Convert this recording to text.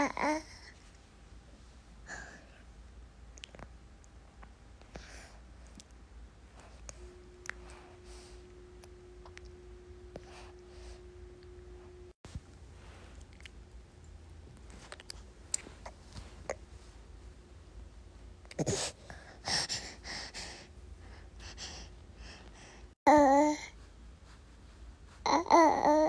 呃呃。呃。呃呃呃。